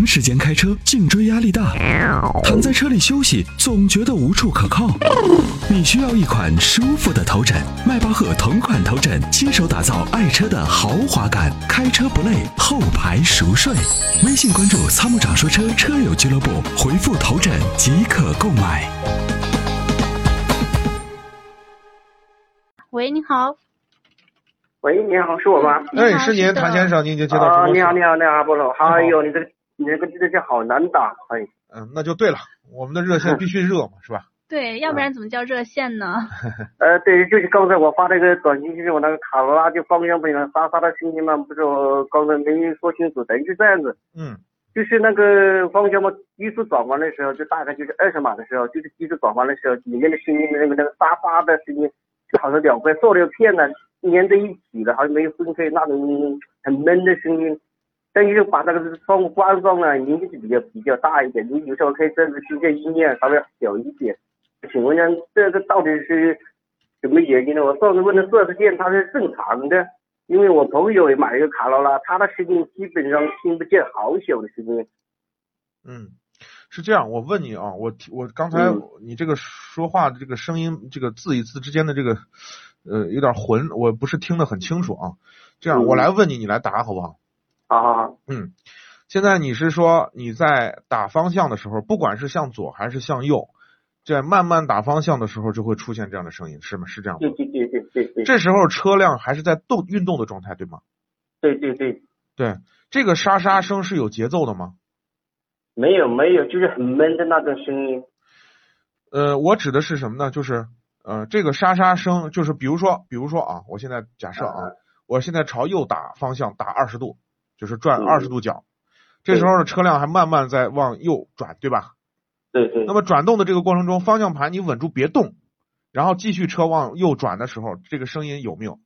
长时间开车，颈椎压力大，躺在车里休息总觉得无处可靠。你需要一款舒服的头枕，迈巴赫同款头枕，亲手打造爱车的豪华感，开车不累，后排熟睡。微信关注“参谋长说车”车友俱乐部，回复“头枕”即可购买。喂，你好。喂，你好，是我吗？哎，是您，谭先生，您已经接到啊，直播室你好，你好，你好，阿波罗。哎呦，你这个你那个热线好难打，哎，嗯，那就对了，我们的热线 必须热嘛，是吧？对，要不然怎么叫热线呢？呃，对，就是刚才我发那个短信，就是我那个卡罗拉就方向盘上沙沙的声音嘛，不是我刚才没说清楚，等于是这样子，嗯就是那个方向盘低速转弯的时候，就大概就是二十码的时候，就是低速转弯的时候，里面的声音那个那个沙沙的声音，就好像两块塑料片呢粘在一起的，好像没有分开那种很闷的声音。但是把那个窗户关上了，影响是比较比较大一点。你有时候可以这样子听见音量稍微小一点。请问一下，这个到底是什么原因呢？我上次问的四 S 店，它是正常的，因为我朋友也买了一个卡罗拉，他的声音基本上听不见好小的声音。嗯，是这样，我问你啊，我我刚才嗯你这个说话的这个声音，这个字与字之间的这个呃有点混，我不是听得很清楚啊。这样，嗯我来问你，你来答好不好？好好好，嗯，现在你是说你在打方向的时候，不管是向左还是向右，在慢慢打方向的时候就会出现这样的声音，是吗？是这样吗？对对对对对对，这时候车辆还是在动运动的状态，对吗？对对对，对，这个沙沙声是有节奏的吗？没有没有，就是很闷的那种声音。呃，我指的是什么呢？就是呃，这个沙沙声，就是比如说，比如说啊，我现在假设啊，我现在朝右打方向打二十度，就是转嗯二十度角，这时候呢，车辆还慢慢在往右转，对吧？对对那么转动的这个过程中，方向盘你稳住别动，然后继续车往右转的时候，这个声音有没有？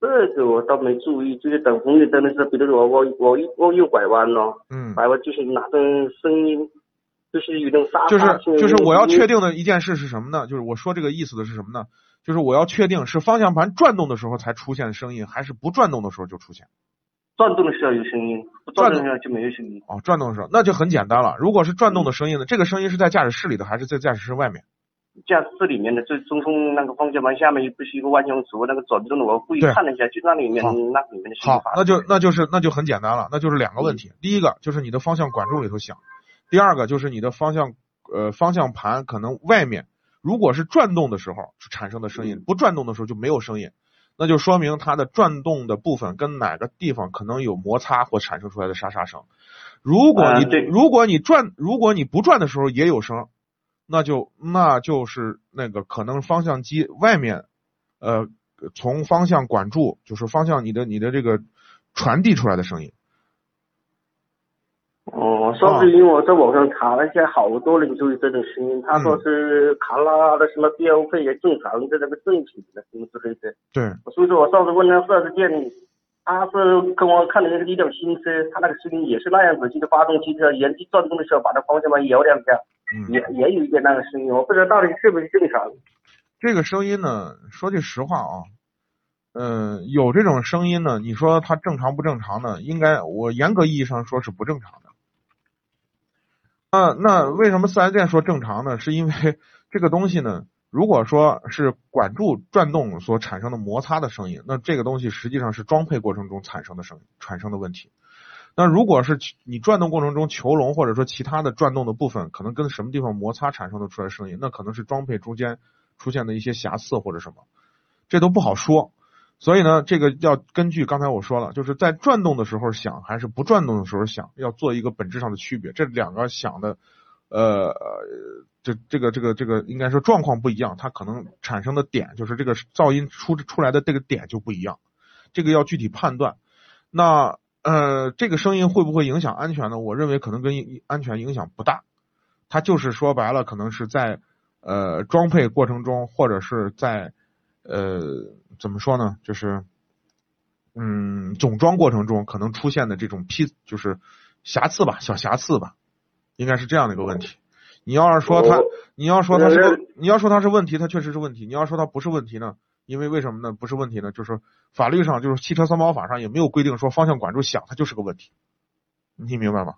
这个我倒没注意，就是等红绿灯的时候，比如说我我我右拐弯咯，嗯，拐弯就是哪种声音，就是有种沙就是。就是我要确定的一件事是什么呢？就是我说这个意思的是什么呢？就是我要确定是方向盘转动的时候才出现声音，还是不转动的时候就出现？转动的时候有声音，不转动的时候就没有声音。哦，转动的时候那就很简单了。如果是转动的声音呢，这个声音是在驾驶室里的还是在驾驶室外面？驾驶室里面的，就中控那个方向盘下面不是一个万向轴，那个转动的，我故意看了一下，就那里面那里面的声音那就那就是那就很简单了，那就是两个问题。第一个就是你的方向管柱里头响，第二个就是你的方向呃方向盘可能外面如果是转动的时候产生的声音，不转动的时候就没有声音，那就说明它的转动的部分跟哪个地方可能有摩擦或产生出来的沙沙声。如果你、啊对如果你转如果你不转的时候也有声，那就那就是那个可能方向机外面呃从方向管柱就是方向你的你的这个传递出来的声音。哦，上次因为我在网上查了一下，好多人都有这种声音，他说是卡拉的什么标配也正常的那个正品的什么之类的。对，所以说我上次问那四 S 店，他是跟我看的那个一辆新车，他那个声音也是那样子，就是发动机的原地转动的时候，把那方向盘摇两下，嗯，也也有一点那个声音，我不知道到底是不是正常。这个声音呢，说句实话啊，嗯、有这种声音呢，你说它正常不正常呢？应该我严格意义上说是不正常的。那那为什么四 S 店说正常呢？是因为这个东西呢，如果说是管柱转动所产生的摩擦的声音，那这个东西实际上是装配过程中产生的声音产生的问题。那如果是你转动过程中球笼或者说其他的转动的部分，可能跟什么地方摩擦产生的出来声音，那可能是装配中间出现的一些瑕疵或者什么，这都不好说。所以呢，这个要根据刚才我说了，就是在转动的时候响还是不转动的时候响，要做一个本质上的区别。这两个响的，呃，这这个这个这个应该说状况不一样，它可能产生的点就是这个噪音出出来的这个点就不一样，这个要具体判断。那呃，这个声音会不会影响安全呢？我认为可能跟安全影响不大，它就是说白了，可能是在呃装配过程中或者是在呃怎么说呢，就是嗯总装过程中可能出现的这种批就是瑕疵吧，小瑕疵吧，应该是这样的一个问题。你要是说它，你要说它是，你要说它是问题，它确实是问题。你要说它不是问题呢，因为为什么呢？不是问题呢，就是法律上就是汽车三包法上也没有规定说方向管住响它就是个问题。你明白吗？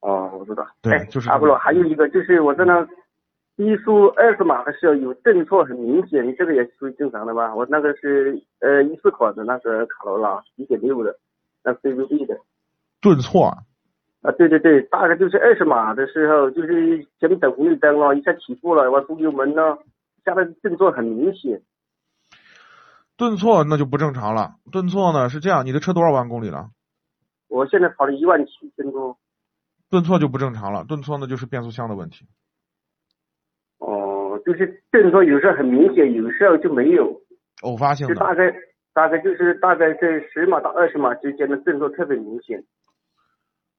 哦，我知道。对哎就是阿波罗，还有一个就是我在那低速二十码的时候有顿挫很明显，你这个也属于正常的吧？我那个是呃一四款的那个卡罗拉一点六的，那 CVT 的。顿挫啊，啊，对对对，大概就是二十码的时候，就是前面等红绿灯了，一下起步了，我出油门呢，下来顿挫很明显。顿挫那就不正常了。顿挫呢是这样，你的车多少万公里了？我现在跑了一万七千多。顿挫就不正常了，顿挫那就是变速箱的问题。哦，就是动作有时候很明显，有时候就没有，偶发性的，就大概大概就是大概在十码到二十码之间的动作特别明显。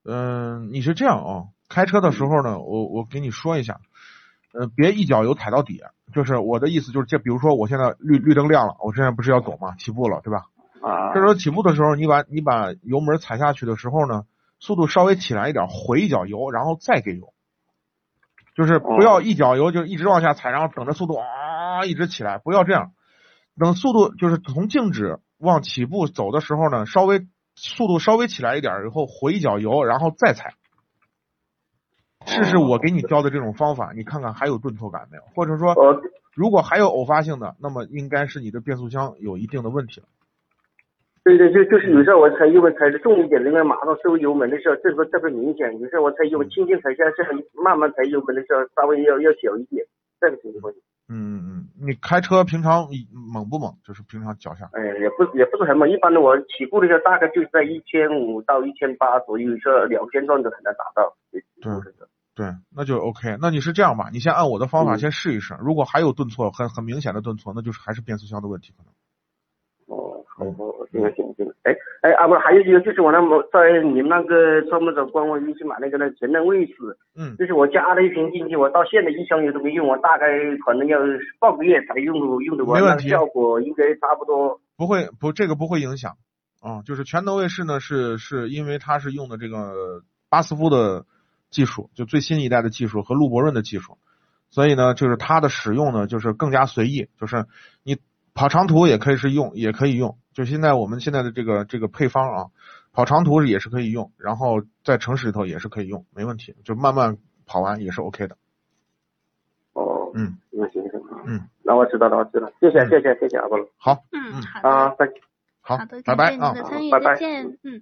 嗯、你是这样啊、开车的时候呢，我我给你说一下，呃，别一脚油踩到底，就是我的意思就是，这比如说我现在绿绿灯亮了，我现在不是要走嘛，起步了，对吧？啊这时候起步的时候，你把你把油门踩下去的时候呢，速度稍微起来一点，回一脚油，然后再给油，就是不要一脚油就一直往下踩，然后等着速度啊一直起来，不要这样。等速度就是从静止往起步走的时候呢，稍微速度稍微起来一点以后，回一脚油，然后再踩。试试我给你教的这种方法，你看看还有顿挫感没有？或者说，哦，如果还有偶发性的，那么应该是你的变速箱有一定的问题了。对对，就就是有时候我踩油门踩的重一点，那个马上收油门的时候，这个特别明显。有时候我踩油门轻轻踩下去，慢慢踩油门的时候，稍微要要小一点，这个情况。嗯嗯嗯，你开车平常猛不猛？就是平常脚下。哎，也不也不是很猛，一般的我起步的时候大概就是在一千五到一千八左右，有时候两千转都很难达到。对对，那就 OK。那你是这样吧，你先按我的方法嗯先试一试。如果还有顿挫，很很明显的顿挫，那就是还是变速箱的问题可能。我。哎哎，啊不，还有一个就是我那么在你们那个专门找官网一起买那个那前灯卫士，嗯，就是我加了一瓶进去，我到现在一箱油都没用，我大概可能要半个月才用用的完，没问题那效果应该差不多。不会不这个不会影响啊、就是全能卫士呢是是因为它是用的这个巴斯夫的技术，就最新一代的技术和路博润的技术，所以呢就是它的使用呢就是更加随意，就是你跑长途也可以是用，也可以用。就现在我们现在的这个这个配方啊，跑长途也是可以用，然后在城市里头也是可以用，没问题，就慢慢跑完也是 OK 的。哦，嗯，那行行，嗯，那我知道了，我知道了，谢谢嗯谢谢谢谢阿波罗好，嗯，嗯好的，啊，再见。好好的，拜拜啊拜拜再见，嗯。